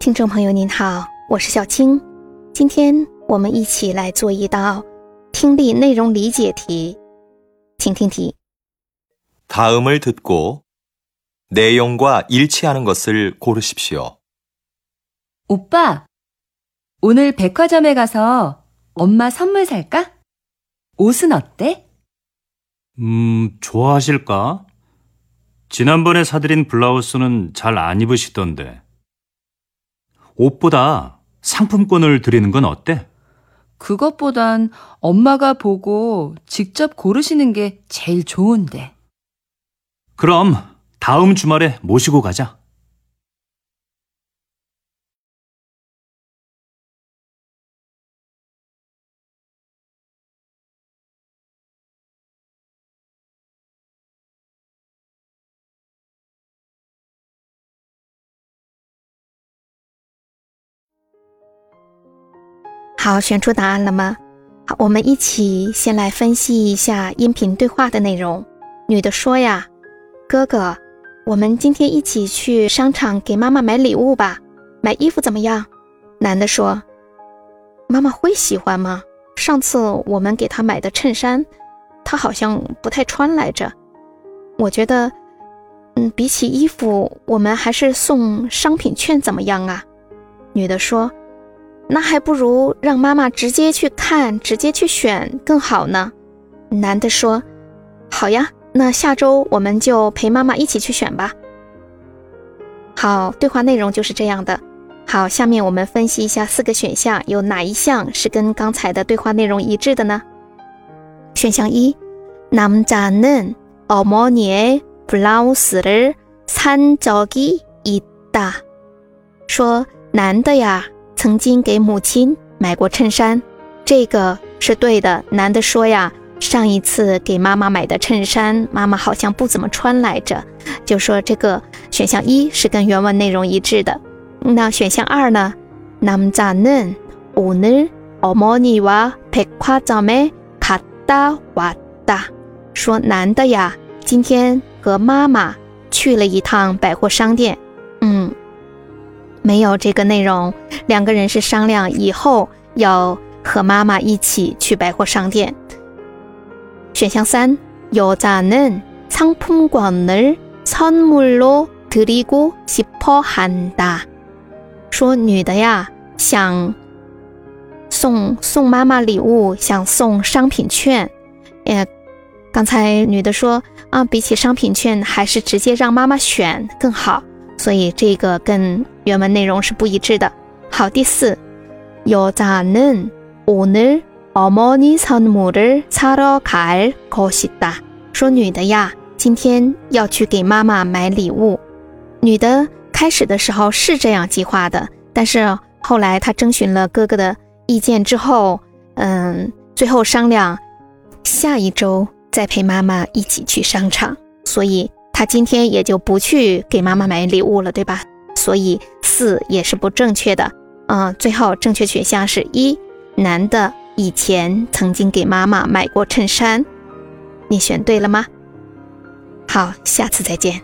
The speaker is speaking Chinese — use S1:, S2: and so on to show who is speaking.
S1: 听众朋友您好，我是小青，今天我们一起来做一道听力内容理解题，请听题。
S2: 다음을듣고내용과일치하는것을고르십시오
S3: 오빠, 오늘 백화점에 가서 엄마 선물 살까? 옷은 어때?
S4: 음, 좋아하실까? 지난번에 사드린 블라우스는 잘 안 입으시던데. 옷보다 상품권을 드리는 건 어때?
S3: 그것보단 엄마가 보고 직접 고르시는 게 제일 좋은데.
S4: 그럼 다음 주말에 모시고 가자.
S1: “好，选出答案了吗？好，我们一起先来分析一下音频对话的内容。女的说呀：“哥哥，我们今天一起去商场给妈妈买礼物吧，买衣服怎么样？”男的说：“妈妈会喜欢吗？上次我们给她买的衬衫，她好像不太穿来着。我觉得，嗯，比起衣服，我们还是送商品券怎么样啊？”女的说。那还不如让妈妈直接去看，直接去选更好呢。男的说：“好呀，那下周我们就陪妈妈一起去选吧。”好，对话内容就是这样的。好，下面我们分析一下四个选项，有哪一项是跟刚才的对话内容一致的呢？选项一：남자는어머니의블라우스를산적이있 다。 说男的呀。 曾经给母亲买过衬衫，这个是对的。男的说呀，上一次给妈妈买的衬衫，妈妈好像不怎么穿来着，就说这个选项一是跟原文内容一致的。那选项二呢？남자는오늘어머니와백화점에갔다왔 다。 说男的呀，今天和妈妈去了一趟百货商店。 嗯。没有这个内容，两个人是商量以后要和妈妈一起去百货商店。选项三，여자는상품권을선물로드리고싶어한 다。 说女的呀，想送送妈妈礼物，想送商品券。呃，刚才女的说啊，比起商品券，还是直接让妈妈选更好。 所以这个跟原文内容是不一致的。好，第四，여자는오늘어머니선물을사러갈것이 다。 说女的呀，今天要去给妈妈买礼物。女的开始的时候是这样计划的，但是后来她征询了哥哥的意见之后，嗯，最后商量下一周再陪妈妈一起去商场。所以。 他今天也就不去给妈妈买礼物了，对吧？所以四也是不正确的。嗯，最后正确选项是一男的，以前曾经给妈妈买过衬衫，你选对了吗？好，下次再见。